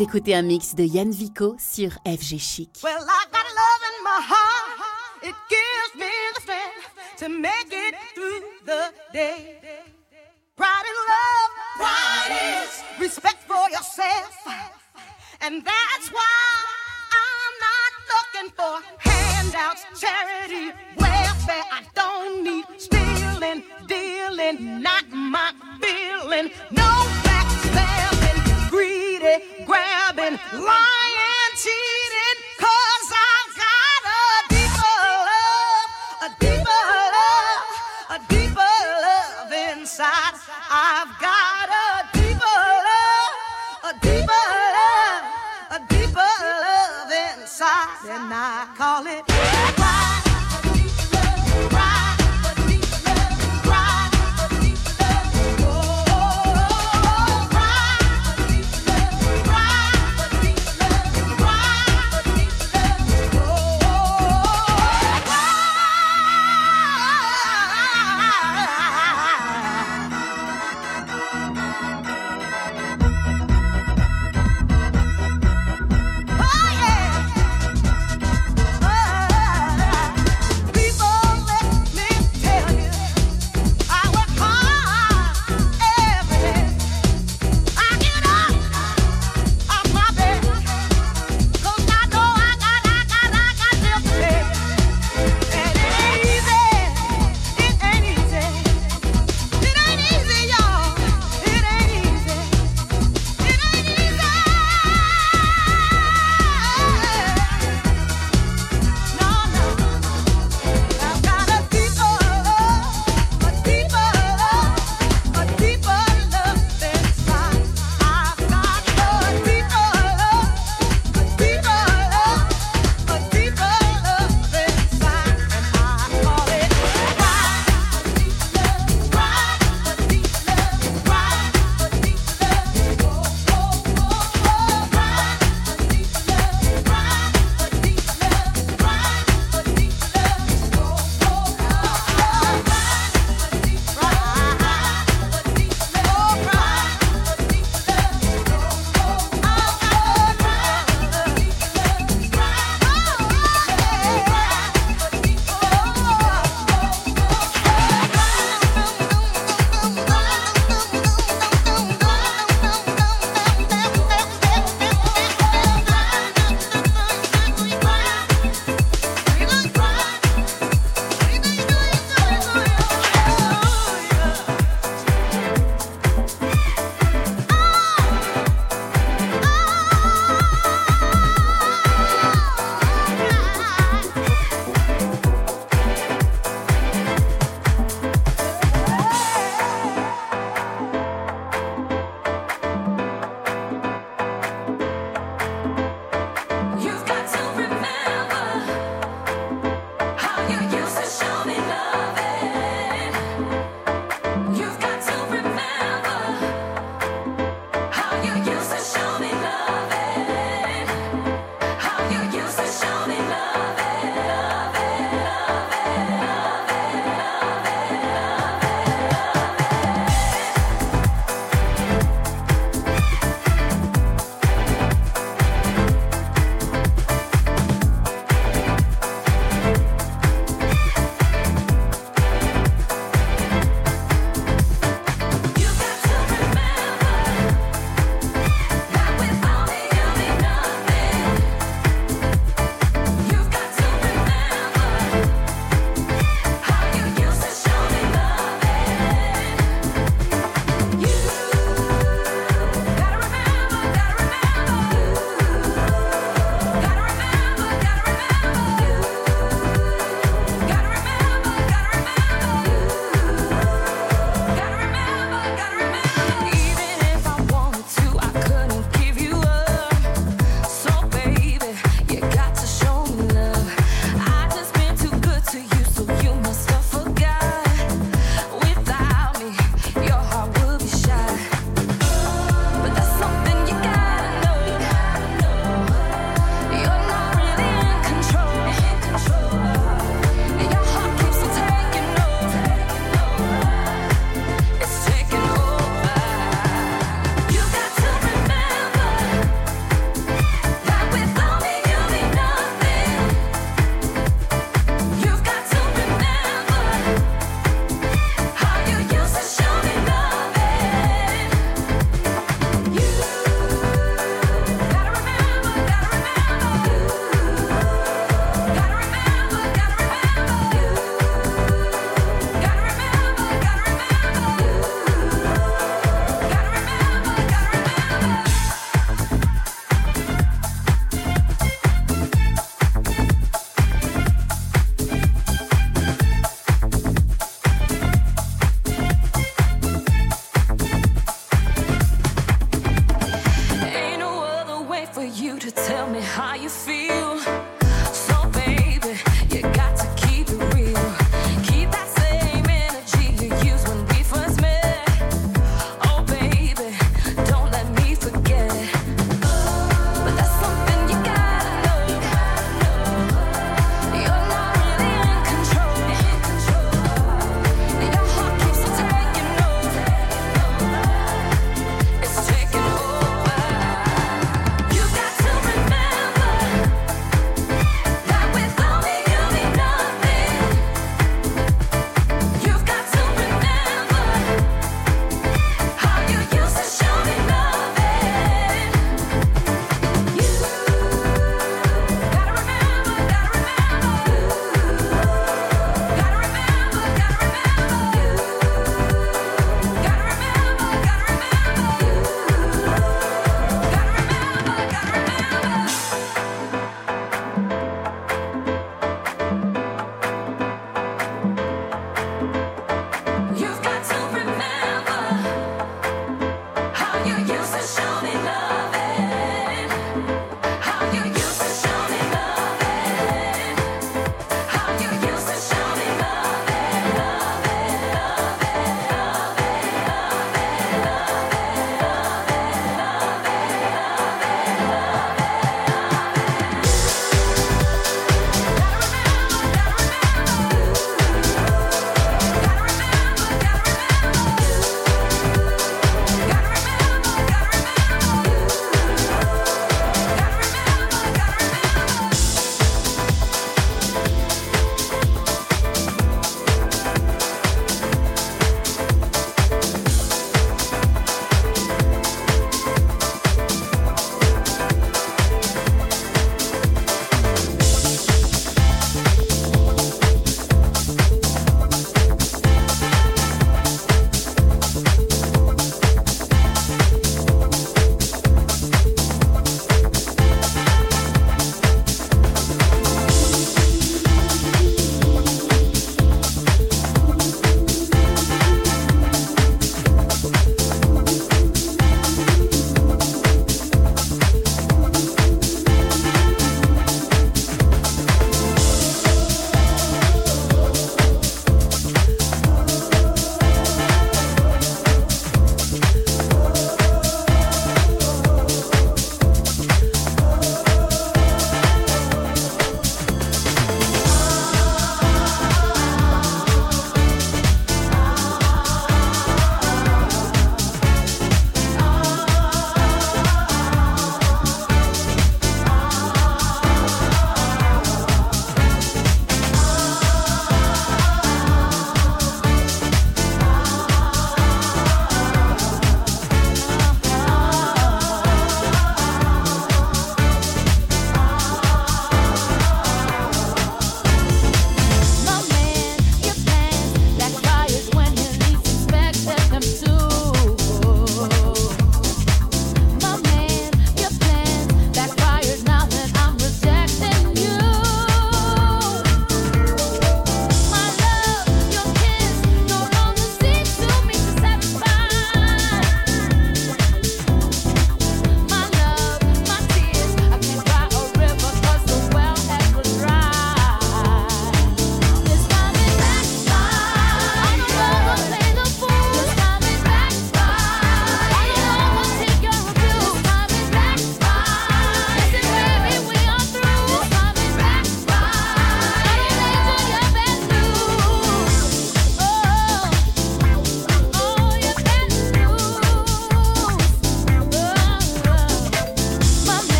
Écoutez un mix de Yann Vico sur FG Chic. Well, I got love in my heart. It gives me the strength to make it through the day. Pride in love. Pride is respect for yourself. And that's why I'm not looking for handouts, charity, welfare. I don't need stealing, dealing, not my feeling. No backstabbing, greedy, grabbing, lying, cheating.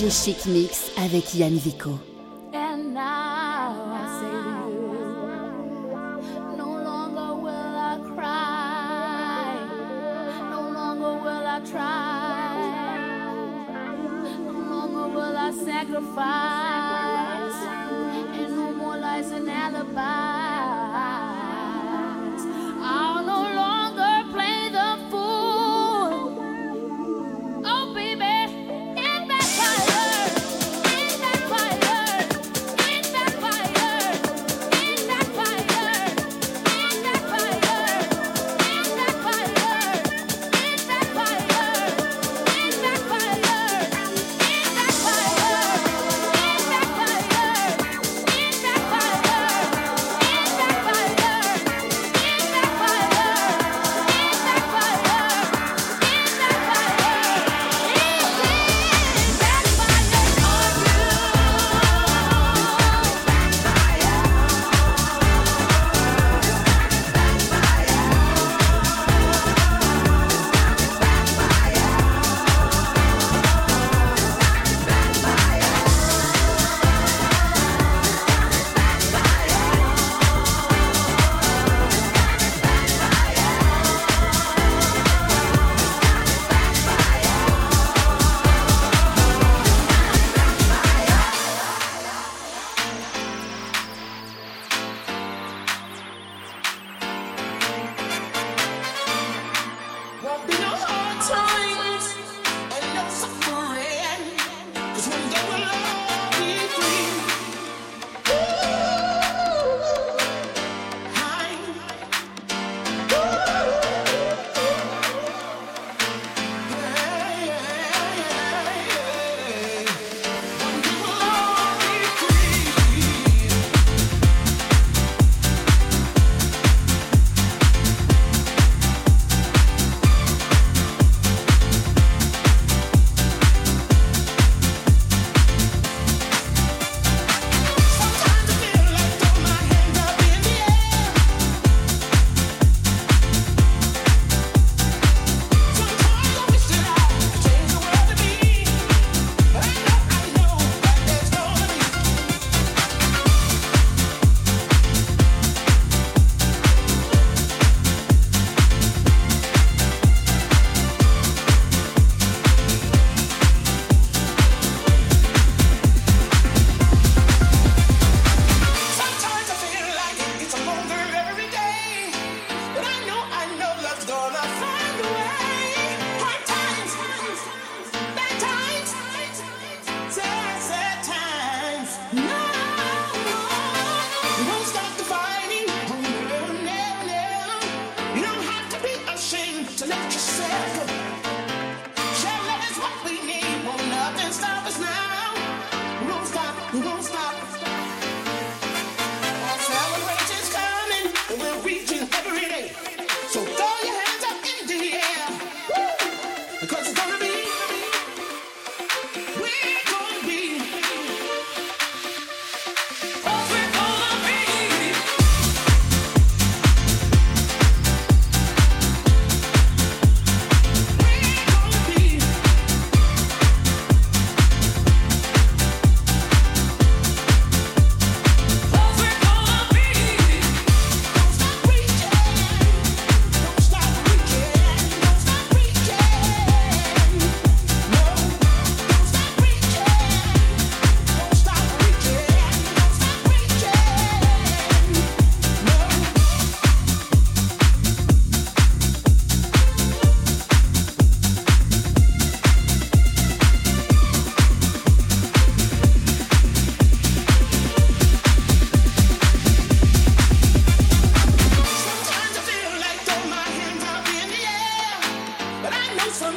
FG Chic Mix avec Yann Vico.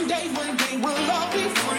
day, one day we'll all be free.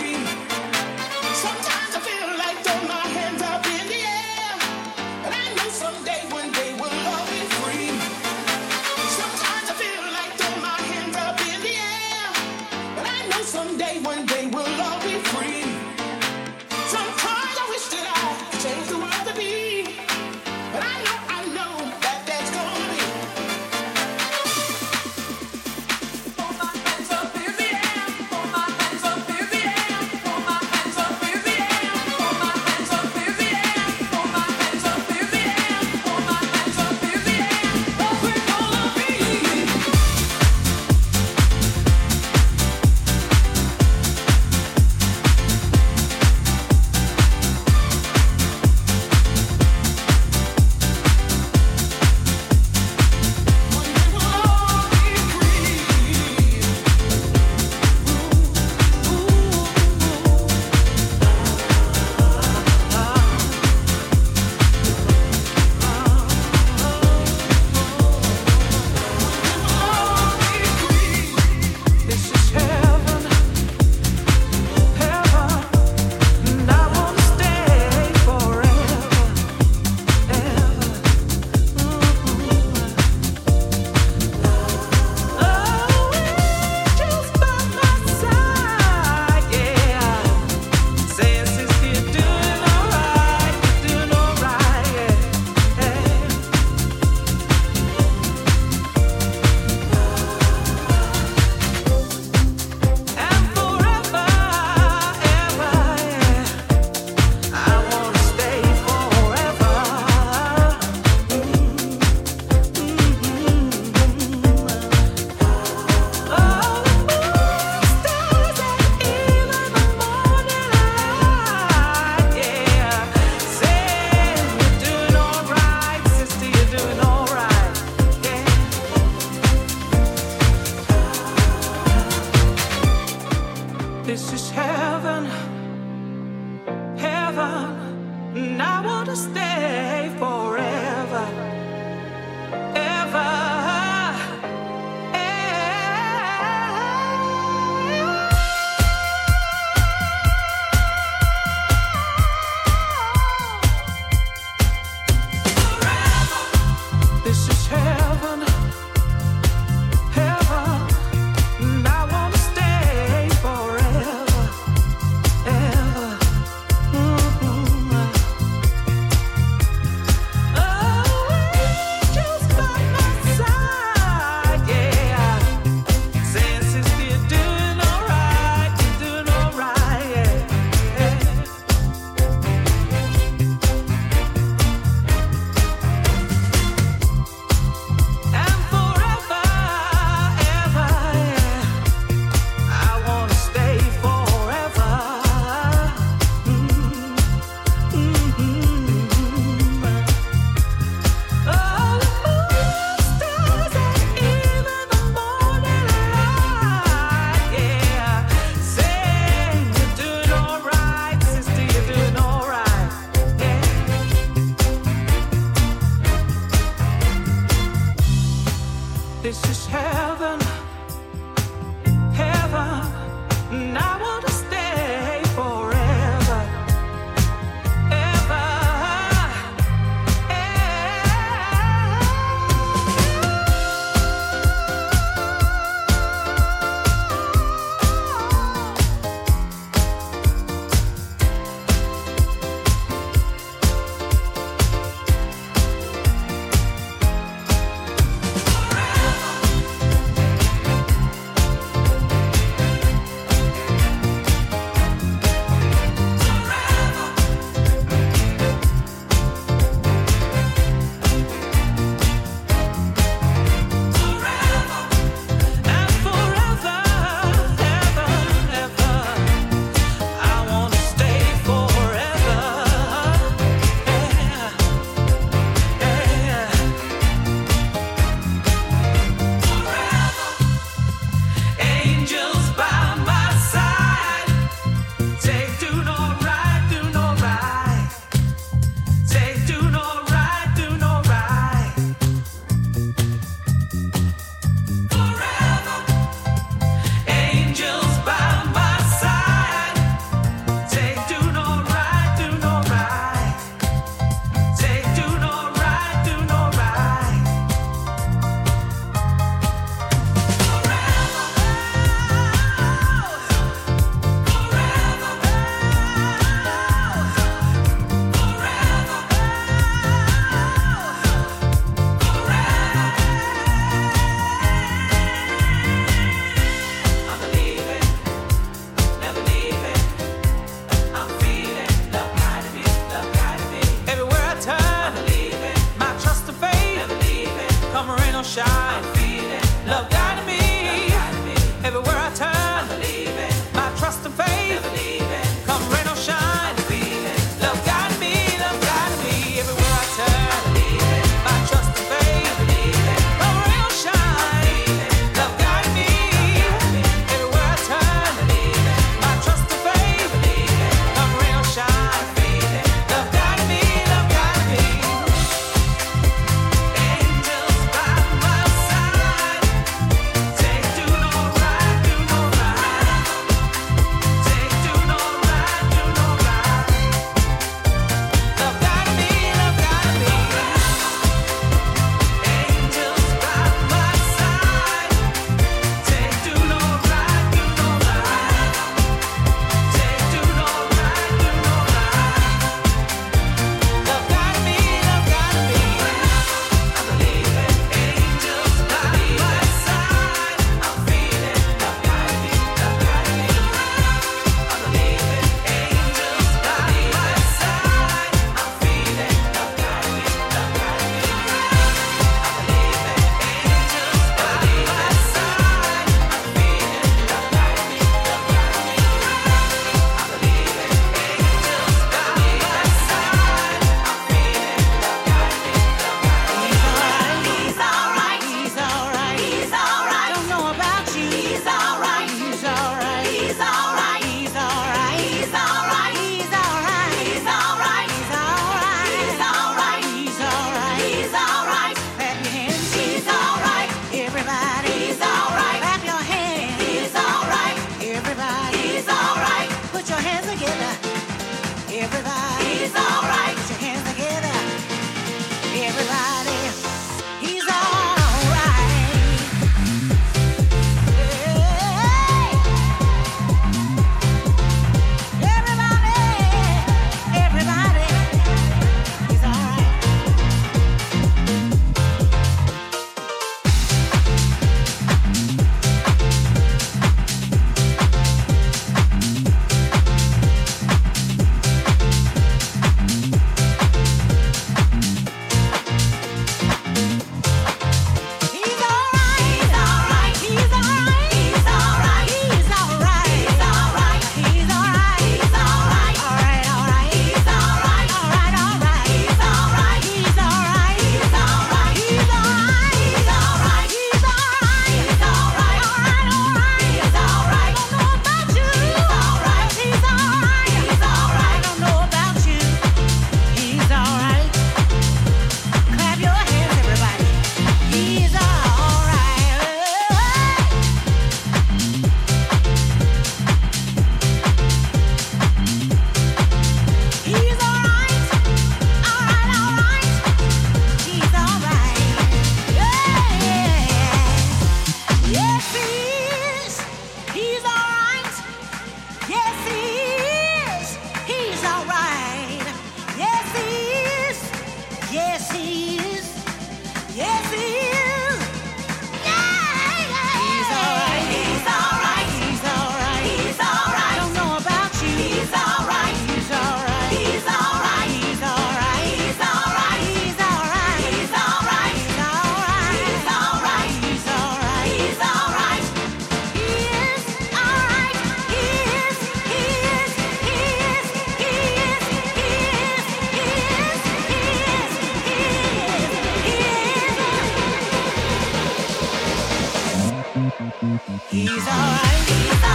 He's alright.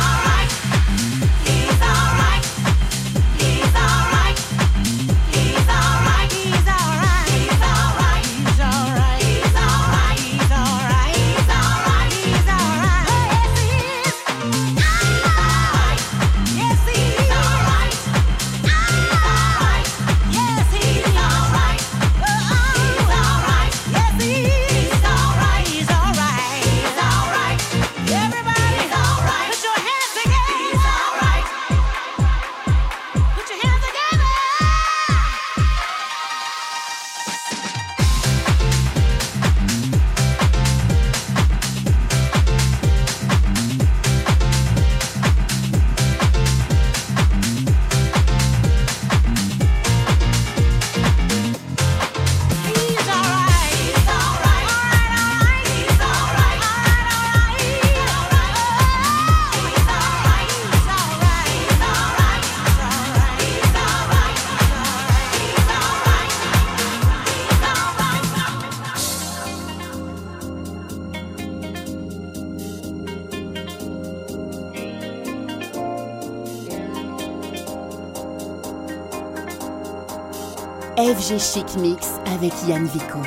FG Chic Mix avec Yann Vico.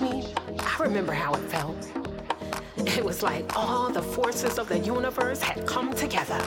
Me, I remember how it felt. It was like all the forces of the universe had come together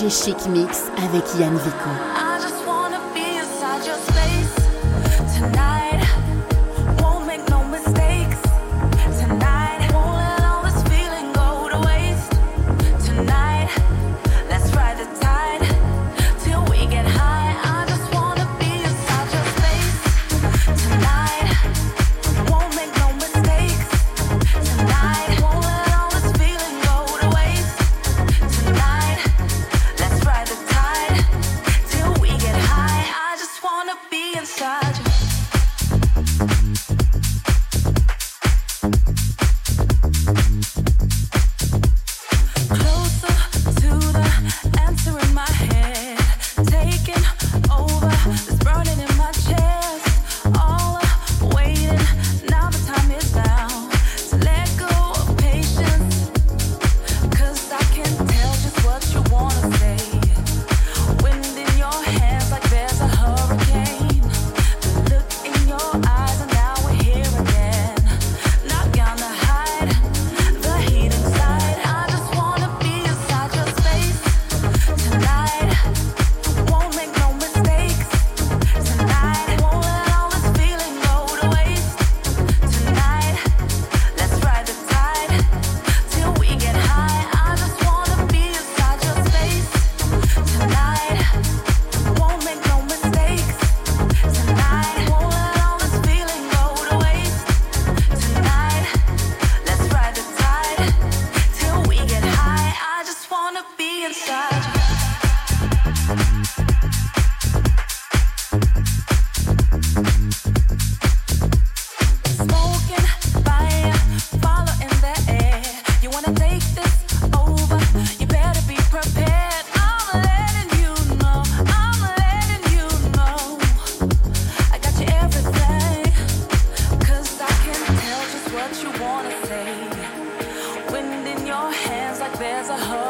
FG Chic Mix avec Yann Vico. as a whole.